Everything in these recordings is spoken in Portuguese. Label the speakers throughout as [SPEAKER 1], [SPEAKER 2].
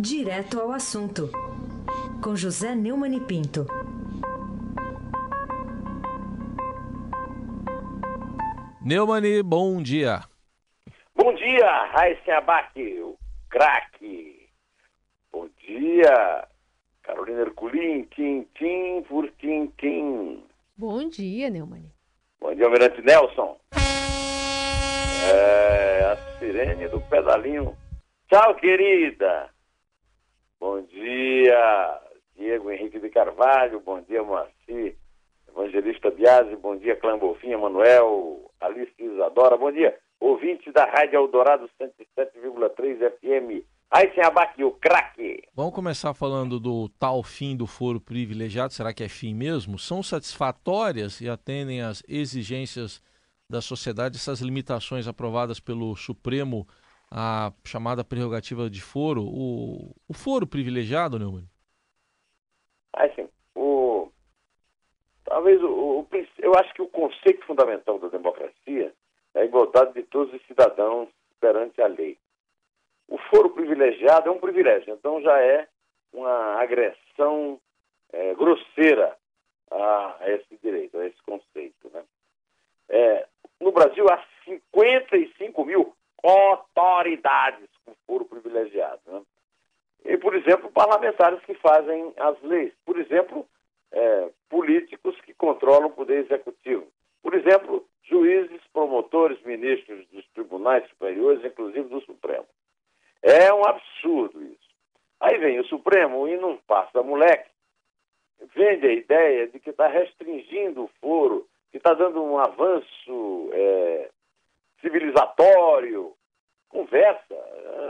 [SPEAKER 1] Direto ao assunto, com José Neumann e Pinto.
[SPEAKER 2] Neumani, bom dia.
[SPEAKER 3] Bom dia, Raíssa Abac, o craque. Bom dia, Carolina Herculin, tim, por tim.
[SPEAKER 4] Bom dia, Neumani.
[SPEAKER 3] Bom dia, Almirante Nelson. É, a sirene do pedalinho. Tchau, querida. Bom dia, Diego Henrique de Carvalho. Bom dia, Moacir. Evangelista Biasi. Bom dia, Clã Bolfinha, Manuel, Alice Isadora. Bom dia, ouvinte da Rádio Eldorado 107,3 FM. Aí sem abaque o craque.
[SPEAKER 2] Vamos começar falando do tal fim do foro privilegiado. Será que é fim mesmo? São satisfatórias e atendem às exigências da sociedade essas limitações aprovadas pelo Supremo a chamada prerrogativa de foro, o, o foro privilegiado, Neumann?
[SPEAKER 3] Assim, o, talvez o, o, eu acho que o conceito fundamental da democracia é a igualdade de todos os cidadãos perante a lei. O foro privilegiado é um privilégio, então já é uma agressão é, grosseira a, a, esse direito, a esse conceito. Né? É, no Brasil há 55 mil autoridades com foro privilegiado. Né? E, por exemplo, parlamentares que fazem as leis. Por exemplo, é, políticos que controlam o poder executivo. Por exemplo, juízes, promotores, ministros dos tribunais superiores, inclusive do Supremo. É um absurdo isso. Aí vem o Supremo e não passa moleque, vende a ideia de que está restringindo o foro, que está dando um avanço é, civilizatório, conversa.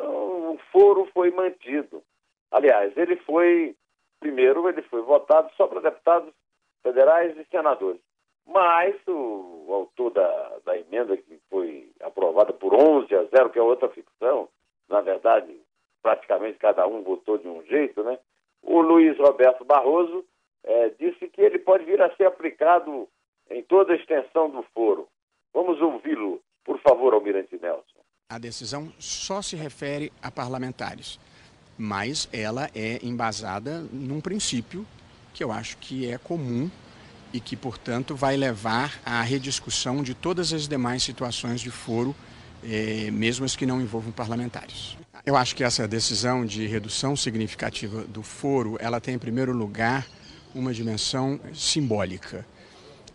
[SPEAKER 3] O foro foi mantido. Aliás, ele foi, primeiro, ele foi votado só para deputados federais e senadores. Mas o, o autor da, da emenda que foi aprovada por 11 a 0, que é outra ficção, na verdade, praticamente cada um votou de um jeito, né? O Luiz Roberto Barroso é, disse que ele pode vir a ser aplicado em toda a extensão do foro. Vamos ouvi-lo por favor, Almirante Nelson.
[SPEAKER 5] A decisão só se refere a parlamentares, mas ela é embasada num princípio que eu acho que é comum e que, portanto, vai levar à rediscussão de todas as demais situações de foro, eh, mesmo as que não envolvam parlamentares. Eu acho que essa decisão de redução significativa do foro, ela tem, em primeiro lugar, uma dimensão simbólica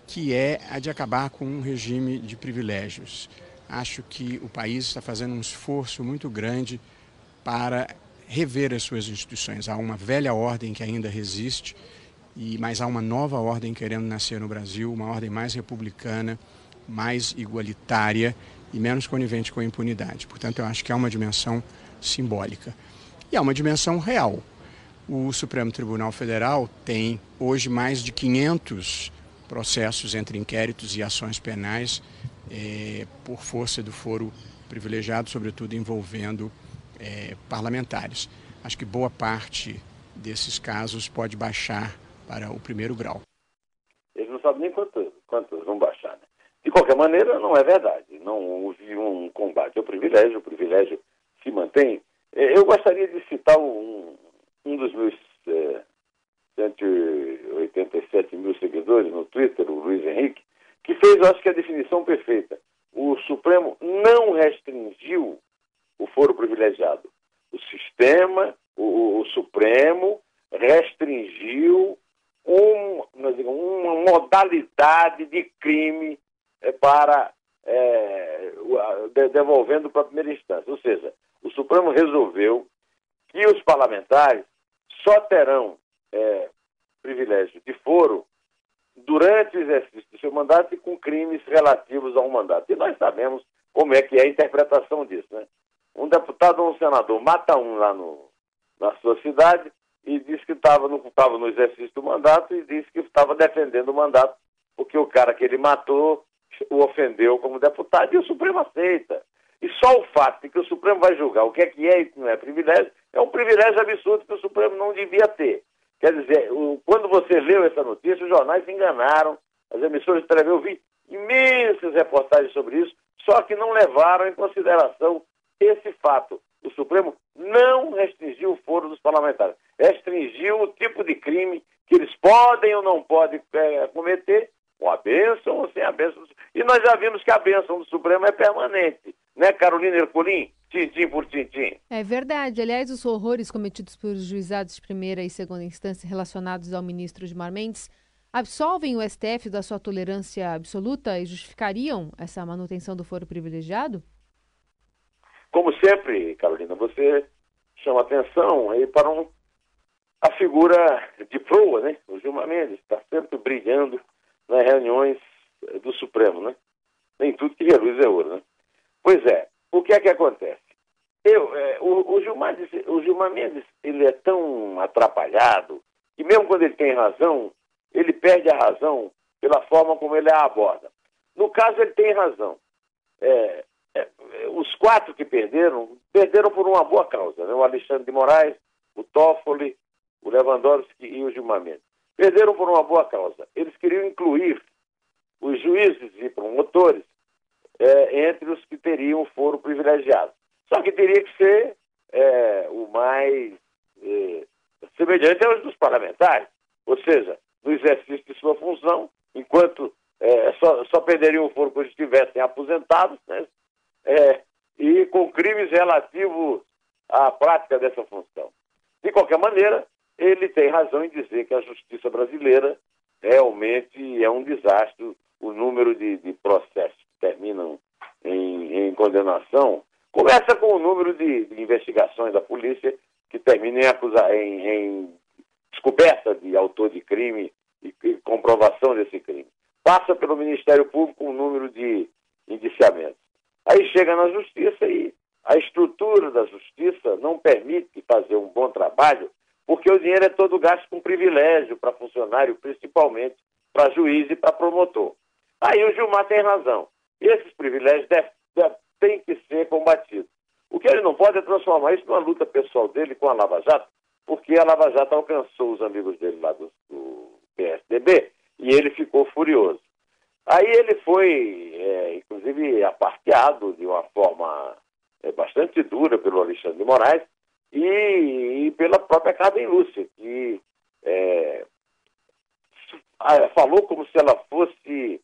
[SPEAKER 5] que é a de acabar com um regime de privilégios. Acho que o país está fazendo um esforço muito grande para rever as suas instituições. Há uma velha ordem que ainda resiste, e mas há uma nova ordem querendo nascer no Brasil, uma ordem mais republicana, mais igualitária e menos conivente com a impunidade. Portanto, eu acho que há uma dimensão simbólica. E há uma dimensão real. O Supremo Tribunal Federal tem hoje mais de 500 processos entre inquéritos e ações penais é, por força do foro privilegiado, sobretudo envolvendo é, parlamentares. Acho que boa parte desses casos pode baixar para o primeiro grau.
[SPEAKER 3] Eles não sabem nem quantos, quantos vão baixar. Né? De qualquer maneira, não é verdade. Não houve um combate ao privilégio, o privilégio se mantém. É, eu gostaria de citar um, um dos meus é, 187 mil seguidores no Twitter, o Luiz Henrique, que fez, eu acho que a definição perfeita. O Supremo não restringiu o foro privilegiado. O sistema, o, o Supremo, restringiu um, uma modalidade de crime é, para é, devolvendo para a primeira instância. Ou seja, o Supremo resolveu que os parlamentares só terão é, privilégio de foro durante o mandato e com crimes relativos ao mandato. E nós sabemos como é que é a interpretação disso, né? Um deputado ou um senador mata um lá no, na sua cidade e diz que estava no, no exercício do mandato e disse que estava defendendo o mandato porque o cara que ele matou o ofendeu como deputado e o Supremo aceita. E só o fato de que o Supremo vai julgar o que é que é e que não é privilégio é um privilégio absurdo que o Supremo não devia ter. Quer dizer, quando você leu essa notícia, os jornais se enganaram, as emissoras de televisão, eu vi imensas reportagens sobre isso, só que não levaram em consideração esse fato. O Supremo não restringiu o foro parlamentares. Restringiu o tipo de crime que eles podem ou não podem é, cometer, com a bênção ou sem a bênção. E nós já vimos que a bênção do Supremo é permanente, né, Carolina Ercolim? Tintim por tintim.
[SPEAKER 4] É verdade. Aliás, os horrores cometidos por juizados de primeira e segunda instância relacionados ao ministro Gilmar Mendes absolvem o STF da sua tolerância absoluta e justificariam essa manutenção do foro privilegiado?
[SPEAKER 3] Como sempre, Carolina, você chama atenção aí para um, a figura de proa, né? O Gilmar Mendes está sempre brilhando nas reuniões do Supremo, né? Nem tudo que reluz é ouro, né? Pois é, o que é que acontece? Eu, é, o, o, Gilmar, o Gilmar Mendes ele é tão atrapalhado que mesmo quando ele tem razão, ele perde a razão pela forma como ele a aborda. No caso, ele tem razão. É, é, os quatro que perderam, perderam por uma boa causa. Né? O Alexandre de Moraes, o Toffoli, o Lewandowski e o Gilmar Mendes. Perderam por uma boa causa. Eles queriam incluir os juízes e promotores é, entre os que teriam foro privilegiado. Só que teria que ser é, o mais é, semelhante aos dos parlamentares. Ou seja, no exercício de sua função, enquanto é, só, só perderiam o foro quando estivessem aposentados, né? É, e com crimes relativos à prática dessa função. De qualquer maneira, ele tem razão em dizer que a justiça brasileira realmente é um desastre. O número de, de processos que terminam em, em, condenação começa com o número de, de investigações da polícia que terminam em, acusar, em, em descoberta de autor de crime e, e comprovação desse crime. Passa pelo Ministério Público um número de indiciamentos. Aí chega na justiça e a estrutura da justiça não permite fazer um bom trabalho, porque o dinheiro é todo gasto com privilégio para funcionário, principalmente para juiz e para promotor. Aí o Gilmar tem razão. Esses privilégios têm que ser combatidos. O que ele não pode é transformar isso numa luta pessoal dele com a Lava Jato, porque a Lava Jato alcançou os amigos dele lá do, do PSDB e ele ficou furioso. Aí ele foi, é, inclusive, aparteado de uma forma é, bastante dura pelo Alexandre de Moraes e, e pela própria Carmen Lúcia, que é, falou como se ela fosse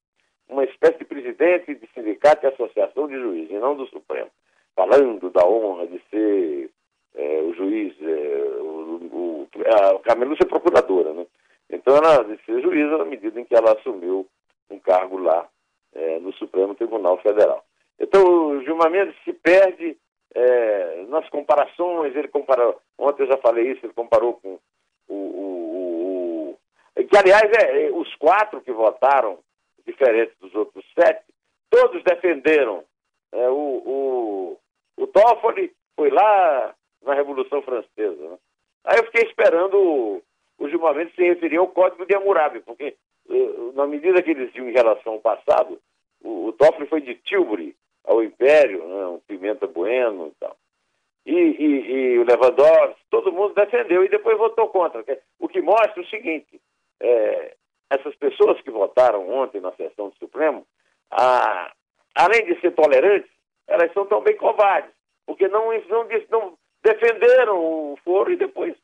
[SPEAKER 3] uma espécie de presidente de sindicato e associação de juízes, e não do Supremo, falando da honra de ser é, o juiz, é, o, o, a Carmen Lúcia é procuradora, né? Então ela de ser juíza na medida em que ela assumiu um cargo lá é, no Supremo Tribunal Federal. Então o Gilmar Mendes se perde é, nas comparações, ele comparou, ontem eu já falei isso, ele comparou com o. o, o que aliás é, é, os quatro que votaram, diferentes dos outros sete, todos defenderam. É, o, o, o Toffoli foi lá na Revolução Francesa. Né? Aí eu fiquei esperando o, o Mendes se referir ao Código de Hammurabi, porque eh, na medida que eles viam em relação ao passado, o, o Toffoli foi de Tilbury ao Império, né, um Pimenta Bueno e tal. E, e, e, o Lewandowski, todo mundo defendeu e depois votou contra. O que mostra o seguinte, é, essas pessoas que votaram ontem na sessão do Supremo, a, além de ser tolerantes, elas são também covardes, porque não, não, não defenderam o foro e depois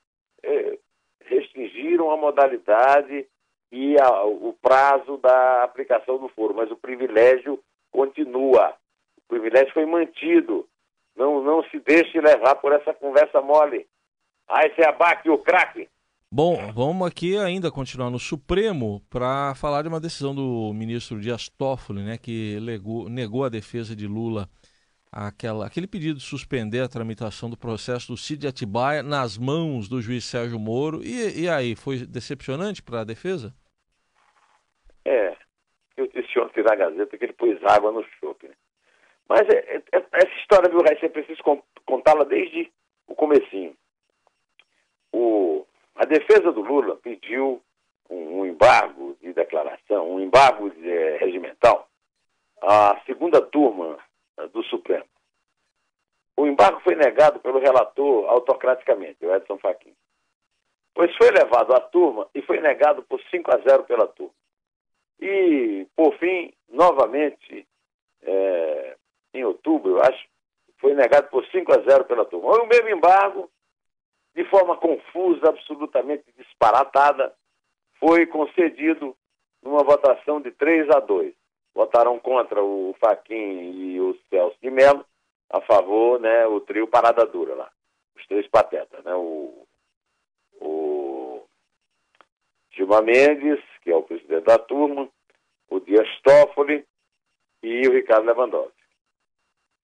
[SPEAKER 3] é, restringiram a modalidade e a, o prazo da aplicação do foro, mas o privilégio continua. O privilégio foi mantido. Não, não se deixe levar por essa conversa mole. Esse é abaque o craque.
[SPEAKER 2] Bom, vamos aqui ainda continuar no Supremo para falar de uma decisão do ministro Dias Toffoli, né, que legou, negou a defesa de Lula aquela, aquele pedido de suspender a tramitação do processo do Cid Atibaia nas mãos do juiz Sérgio Moro. E, e aí, foi decepcionante para a defesa?
[SPEAKER 3] É, eu disse ontem na Gazeta que ele pôs água no chope. Né? Mas é, é, é, essa história, viu, Raíssa, é preciso contá-la desde o comecinho. O, a defesa do Lula pediu um, um embargo de declaração, um embargo de, é, regimental, à segunda turma do Supremo. O embargo foi negado pelo relator autocraticamente, o Edson Fachin. Pois foi levado à turma e foi negado por 5 a 0 pela turma. E, por fim, novamente, é, em outubro, eu acho, foi negado por 5 a 0 pela turma. O mesmo embargo de forma confusa, absolutamente disparatada, foi concedido numa votação de 3 a 2. Votaram contra o Faquin e o Celso de Mello, a favor, né, o trio Parada Dura lá. Os três patetas, né? O, o Gilmar Mendes, que é o presidente da turma, o Dias Toffoli e o Ricardo Lewandowski.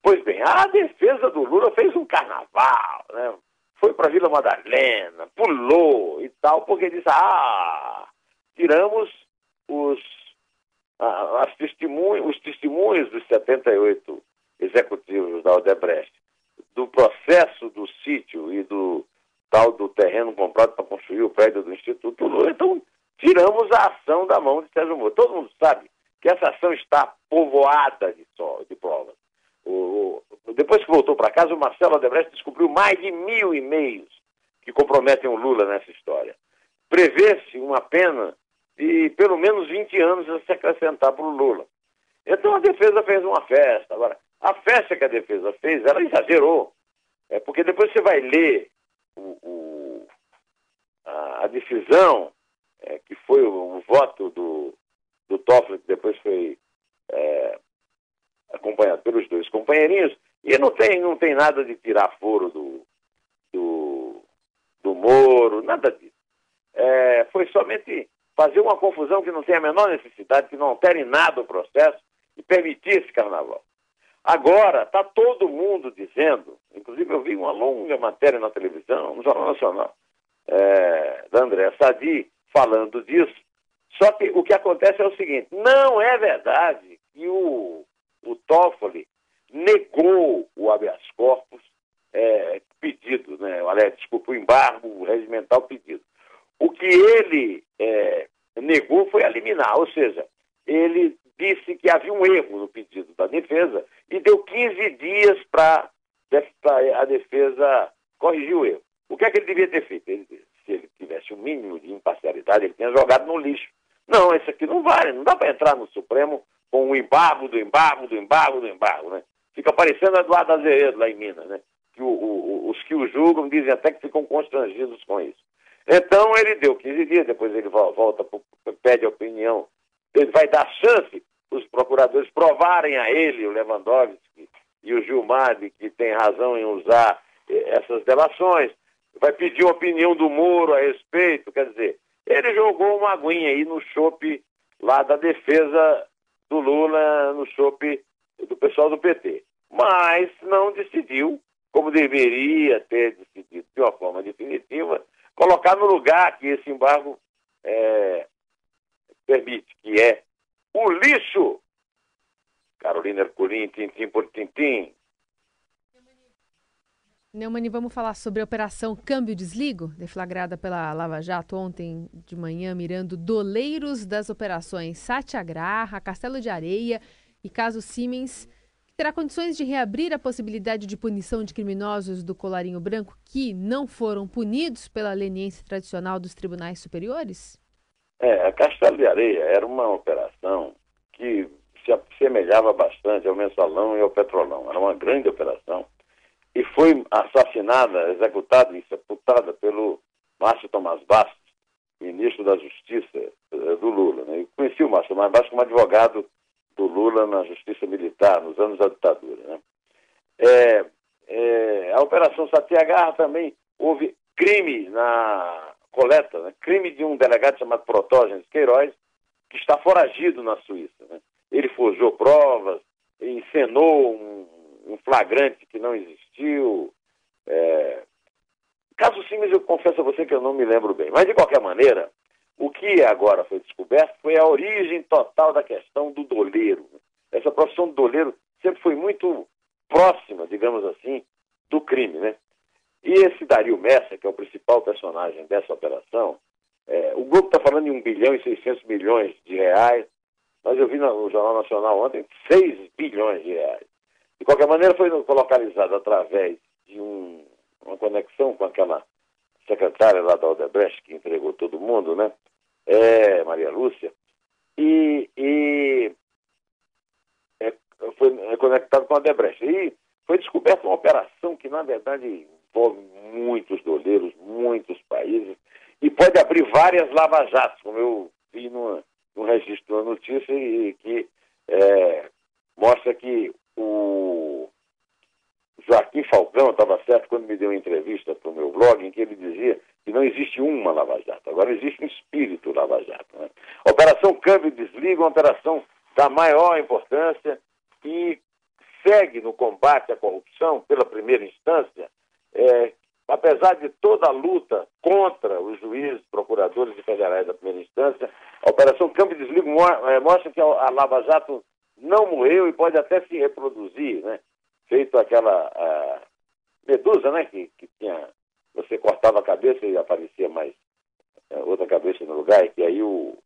[SPEAKER 3] Pois bem, a defesa do Lula fez um carnaval, né? Foi para Vila Madalena, pulou e tal, porque disse, ah, tiramos os, as testemunhos, os testemunhos dos 78 executivos da Odebrecht, do processo do sítio e do tal do terreno comprado para construir o prédio do Instituto Lula. Então, tiramos a ação da mão de Sérgio Moro. Todo mundo sabe que essa ação está povoada de, só, de provas. O, o, depois que voltou para casa, o Marcelo Odebrecht descobriu mais de mil e-mails que comprometem o Lula nessa história. Prevê-se uma pena de pelo menos 20 anos a se acrescentar para o Lula. Então a defesa fez uma festa. Agora, a festa que a defesa fez, ela exagerou. É porque depois você vai ler o, o, a, a, decisão, é, que foi o, o, voto do, do Toffoli, que depois foi é, acompanhado pelos dois companheirinhos, e não tem, não tem nada de tirar foro do, do, do Moro, nada disso. É, foi somente fazer uma confusão que não tem a menor necessidade, que não altere nada o processo e permitir esse carnaval. Agora, está todo mundo dizendo, inclusive eu vi uma longa matéria na televisão, no Jornal Nacional, é, da André Sadi, falando disso. Só que o que acontece é o seguinte: não é verdade que o, o Toffoli negou o habeas corpus é, pedido, né? Aliás, desculpa, o embargo regimental pedido. O que ele é, negou foi a liminar, ou seja, ele disse que havia um erro no pedido da defesa e deu 15 dias para a defesa corrigir o erro. O que é que ele devia ter feito? Ele, se ele tivesse um mínimo de imparcialidade, ele tinha jogado no lixo. Não, esse aqui não vale, não dá para entrar no Supremo com o embargo do embargo do embargo do embargo, né? Fica parecendo Eduardo Azevedo lá em Minas, né? Que o, o, os que o julgam dizem até que ficam constrangidos com isso. Então ele deu 15 dias, depois ele volta, pede opinião, ele vai dar chance os procuradores provarem a ele, o Lewandowski e o Gilmar, de que tem razão em usar eh, essas delações, vai pedir opinião do Moro a respeito, quer dizer, ele jogou uma aguinha aí no chope lá da defesa do Lula, no chope do pessoal do PT. Mas não decidiu, como deveria ter decidido de uma forma definitiva, colocar no lugar que esse embargo é, permite, que é o lixo. Carolina Ercolim, tintim por tintim.
[SPEAKER 4] Neumani, vamos falar sobre a Operação Câmbio Desligo, deflagrada pela Lava Jato ontem de manhã, mirando doleiros das operações Satyagraha, Castelo de Areia e caso Siemens, terá condições de reabrir a possibilidade de punição de criminosos do colarinho branco que não foram punidos pela leniência tradicional dos tribunais superiores?
[SPEAKER 3] É, a Castelo de Areia era uma operação que se assemelhava bastante ao mensalão e ao petrolão. Era uma grande operação. E foi assassinada, executada e sepultada pelo Márcio Tomás Bastos, ministro da Justiça eh, do Lula. Né? Eu conheci o Márcio Tomás Bastos como advogado do Lula na Justiça Militar, nos anos da ditadura. Né? É, é, a Operação Satyagraha também houve crime na coleta, né? crime de um delegado chamado Protógenes Queiroz, que está foragido na Suíça. Né? Ele forjou provas, encenou um, um flagrante que não existiu. É... Caso simples, eu confesso a você que eu não me lembro bem. Mas, de qualquer maneira, o que agora foi descoberto foi a origem total da questão do doleiro. Essa profissão do doleiro sempre foi muito próxima, digamos assim, do crime, né? E esse Dario Messa, que é o principal personagem dessa operação, é, o grupo está falando em 1 bilhão e 600 milhões de reais, mas eu vi no Jornal Nacional ontem 6 bilhões de reais. De qualquer maneira, foi localizado através de um, uma conexão com aquela secretária lá da Odebrecht, que entregou todo mundo, né? É, Maria Lúcia. E, e é, foi conectado com a Odebrecht. E foi descoberta uma operação que, na verdade, envolve muitos doleiros, muitos países, e pode abrir várias lava-jatos, como eu vi no, no registro da notícia, e que é, mostra que o Joaquim Falcão estava certo quando me deu uma entrevista para o meu blog, em que ele dizia que não existe uma lava-jato, agora existe um espírito lava-jato. Né? Operação Câmbio Desliga, uma operação da maior importância e segue no combate à corrupção pela primeira instância, é, apesar de toda a luta contra os juízes, procuradores e federais da primeira instância, a Operação Câmbio Desliga é, mostra que a Lava Jato não morreu e pode até se reproduzir, né? Feito aquela medusa, né? Que, que tinha, você cortava a cabeça e aparecia mais é, outra cabeça no lugar, e que aí o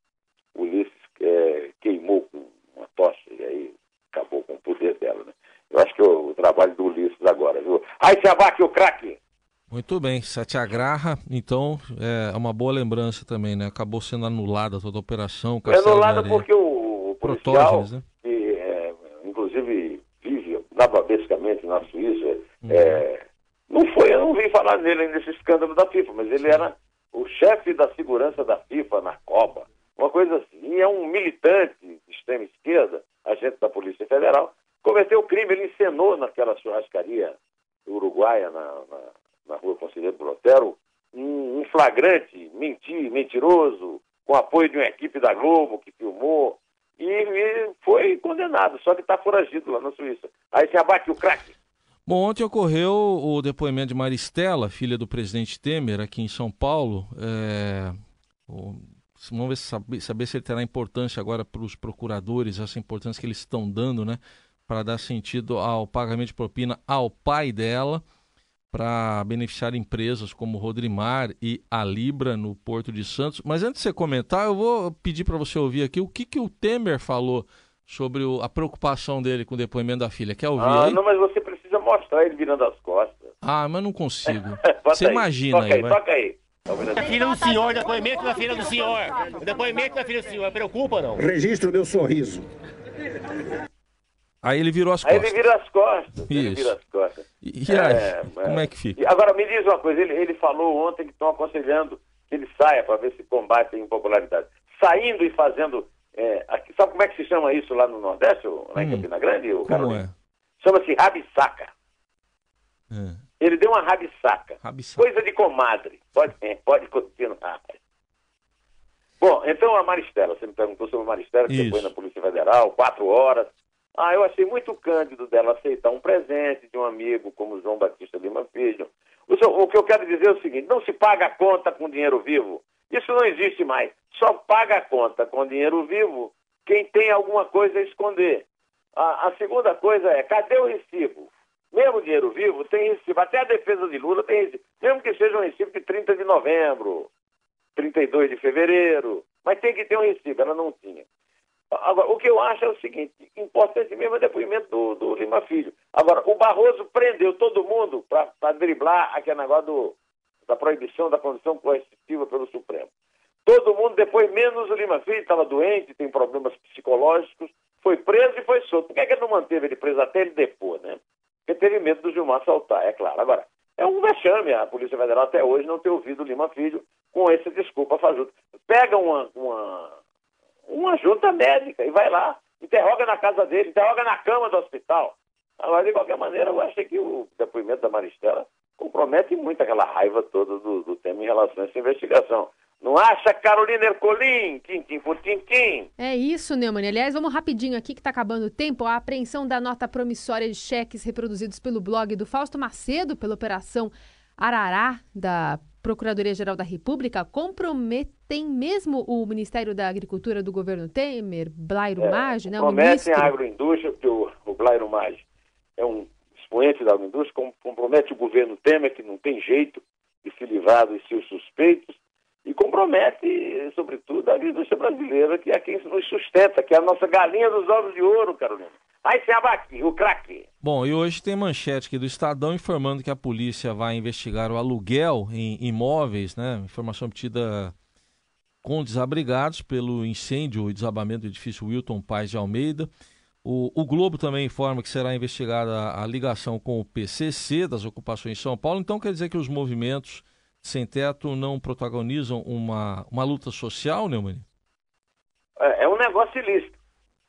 [SPEAKER 3] Ulisses é, queimou com uma tocha, e aí acabou com o poder dela, né? Eu acho que é o, o trabalho do Ulisses agora, se abate o craque!
[SPEAKER 2] Muito bem, Satyagraha, então é uma boa lembrança também, né? Acabou sendo anulada toda a operação.
[SPEAKER 3] É anulada porque o, o policial, né? que é, inclusive vive nababescamente na Suíça, uhum. é, não foi, eu não vi falar nele nesse escândalo da FIFA, mas ele era o chefe da segurança da FIFA na Copa, uma coisa assim. E é um militante de extrema esquerda, agente da Polícia Federal, cometeu o crime, ele encenou naquela churrascaria uruguaia na, na na rua Conselheiro Brotero, um, um flagrante mentir, mentiroso, com apoio de uma equipe da Globo que filmou, e, e foi condenado, só que está foragido lá na Suíça. Aí se abate o craque.
[SPEAKER 2] Bom, ontem ocorreu o depoimento de Maristela, filha do presidente Temer, aqui em São Paulo. É... Vamos ver, saber, saber se ele terá importância agora para os procuradores, essa importância que eles estão dando, né? Para dar sentido ao pagamento de propina ao pai dela para beneficiar empresas como Rodrimar e a Libra no Porto de Santos. Mas antes de você comentar, eu vou pedir para você ouvir aqui o que, que o Temer falou sobre o, a preocupação dele com o depoimento da filha. Quer ouvir
[SPEAKER 3] ah,
[SPEAKER 2] aí?
[SPEAKER 3] Não, mas você precisa mostrar ele virando as costas.
[SPEAKER 2] Ah, mas não consigo. você aí. imagina
[SPEAKER 3] toca
[SPEAKER 2] aí.
[SPEAKER 3] aí toca aí.
[SPEAKER 6] A filha do senhor, depoimento da filha do senhor. O depoimento da filha do senhor, preocupa não?
[SPEAKER 7] Registro meu sorriso.
[SPEAKER 2] Aí ele virou as costas.
[SPEAKER 3] Aí ele vira as costas. Isso. Ele vira as costas.
[SPEAKER 2] E, e aí, é, como é que fica?
[SPEAKER 3] Agora, me diz uma coisa, ele, ele falou ontem que estão aconselhando que ele saia para ver se combate a impopularidade. Saindo e fazendo... É, aqui, sabe como é que se chama isso lá no Nordeste, lá em hum, Campina Grande? O
[SPEAKER 2] como é?
[SPEAKER 3] Chama-se rabisaca. É. Ele deu uma rabisaca.
[SPEAKER 2] rabisaca.
[SPEAKER 3] Coisa de comadre. Pode, pode continuar. Bom, então a Maristela, você me perguntou sobre a Maristela, que foi na Polícia Federal, quatro horas, ah, eu achei muito cândido dela aceitar um presente de um amigo como João Batista Lima Filho. O, o que eu quero dizer é o seguinte: não se paga a conta com dinheiro vivo. Isso não existe mais. Só paga a conta com dinheiro vivo quem tem alguma coisa a esconder. A, a segunda coisa é: cadê o recibo? Mesmo dinheiro vivo tem recibo. Até a defesa de Lula tem recibo. Mesmo que seja um recibo de 30 de novembro, 32 de fevereiro. Mas tem que ter um recibo. Ela não tinha. Agora, o que eu acho é o seguinte: importante mesmo é o depoimento do, do Lima Filho. Agora, o Barroso prendeu todo mundo para driblar aquele negócio do, da proibição da condição coercitiva pelo Supremo. Todo mundo, depois, menos o Lima Filho, estava doente, tem problemas psicológicos, foi preso e foi solto. Por que, é que ele não manteve ele preso até ele depor, né? Porque teve medo do Gilmar saltar, é claro. Agora, é um vexame a Polícia Federal até hoje não ter ouvido o Lima Filho com essa desculpa fajuta. Pega uma, uma uma junta médica e vai lá, interroga na casa dele, interroga na cama do hospital. Agora, de qualquer maneira, eu acho que o depoimento da Maristela compromete muito aquela raiva toda do, do tema em relação a essa investigação. Não acha, Carolina Ercolim? Tintim por tintim.
[SPEAKER 4] É isso, Neumann. Aliás, vamos rapidinho aqui que está acabando o tempo. A apreensão da nota promissória de cheques reproduzidos pelo blog do Fausto Macedo pela Operação Arará da Procuradoria-Geral da República comprometem mesmo o Ministério da Agricultura do governo Temer, Blairo é, Maggi, né?
[SPEAKER 3] Comprometem a agroindústria, porque o, o Blairo Maggi é um expoente da agroindústria, compromete o governo Temer, que não tem jeito de se livrar dos seus suspeitos, e compromete, sobretudo, a agricultura brasileira, que é quem nos sustenta, que é a nossa galinha dos ovos de ouro, Carolina. Aí se abate, o craque.
[SPEAKER 2] Bom, e hoje tem manchete aqui do Estadão informando que a polícia vai investigar o aluguel em imóveis, né? Informação obtida com desabrigados pelo incêndio e desabamento do edifício Wilton Paz de Almeida. O, o, Globo também informa que será investigada a, ligação com o PCC das ocupações em São Paulo. Então quer dizer que os movimentos sem teto não protagonizam uma, uma luta social, Neumann?
[SPEAKER 3] É, é um negócio ilícito,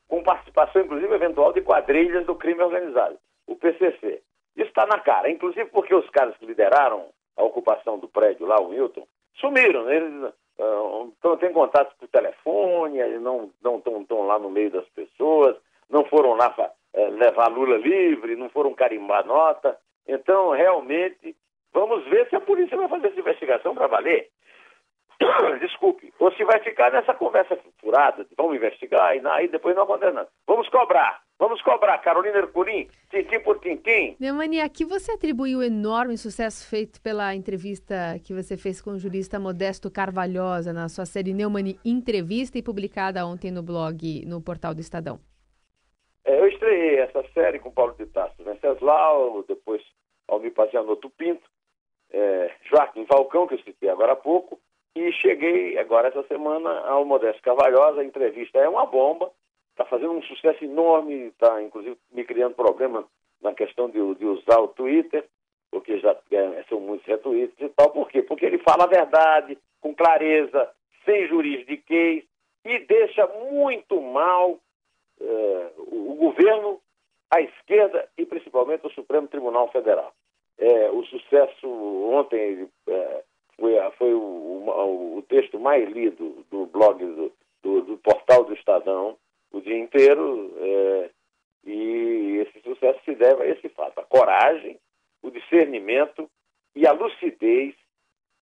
[SPEAKER 3] com participação, inclusive, eventual de quadrilhas do crime organizado, o PCC. Isso está na cara, inclusive porque os caras que lideraram a ocupação do prédio lá, o Milton, sumiram. Né? Eles uh, têm contatos por telefone, não estão lá no meio das pessoas, não foram lá uh, levar Lula livre, não foram carimbar nota. Então, realmente, vamos ver se a polícia vai fazer essa investigação para valer. Desculpe. Ou se vai ficar nessa conversa furada, vamos investigar e aí depois não acontece nada. Vamos cobrar. Vamos cobrar, Carolina Ercolim, tintim por tintim.
[SPEAKER 4] Neumani, aqui você atribuiu o enorme sucesso feito pela entrevista que você fez com o jurista Modesto Carvalhosa na sua série Neumani Entrevista e publicada ontem no blog, no portal do Estadão.
[SPEAKER 3] É, eu estreiei essa série com Paulo de Tarso Venceslau, depois Almir Pazianotto Pinto, é, Joaquim Falcão, que eu citei agora há pouco, e cheguei agora essa semana ao Modesto Carvalhosa. A entrevista é uma bomba, está fazendo um sucesso enorme, está inclusive me criando problema na questão de, de usar o Twitter, porque já é, são muitos retweets e tal. Por quê? Porque ele fala a verdade, com clareza, sem juridiquês, e deixa muito mal é, o, governo, a esquerda e principalmente o Supremo Tribunal Federal. É, o sucesso ontem é, foi, foi o, o, o, texto mais lido do blog do, do, do portal do Estadão, o dia inteiro, é, e esse sucesso se deve a esse fato, a coragem, o discernimento e a lucidez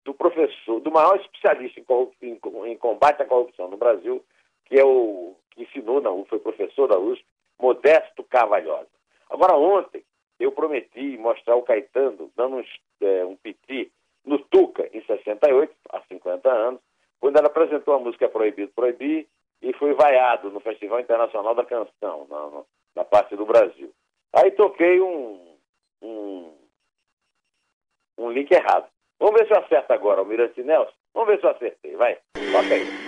[SPEAKER 3] do professor, do maior especialista em, em, em combate à corrupção no Brasil, que é o que ensinou, não, foi professor da USP, Modesto Carvalhosa. Agora, ontem, eu prometi mostrar o Caetano dando um piti no Tuca, em 68, há 50 anos, quando ela apresentou a música Proibido Proibir, e foi vaiado no Festival Internacional da Canção, na, na parte do Brasil. Aí toquei um, um, um link errado. Vamos ver se eu acerto agora, o Mirante Nelson. Vamos ver se eu acertei, vai. Toca aí.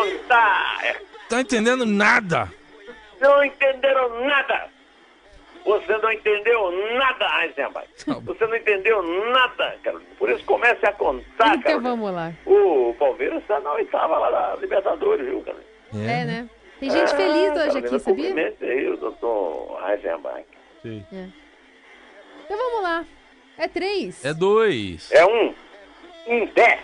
[SPEAKER 3] Contar.
[SPEAKER 2] Tá entendendo nada.
[SPEAKER 3] Não entenderam nada. Você não entendeu nada, Eisenbach. Tá Você não entendeu nada, Carolina. Por isso comece a contar,
[SPEAKER 4] Então Carolina. vamos lá.
[SPEAKER 3] O Palmeiras está na oitava lá da Libertadores, viu, Carolina?
[SPEAKER 4] É, é né? Tem gente é, feliz hoje Carolina, aqui, sabia?
[SPEAKER 3] aí o doutor Eisenbach.
[SPEAKER 2] Sim.
[SPEAKER 4] É. Então vamos lá. É três.
[SPEAKER 2] É dois.
[SPEAKER 3] É um. Um dez.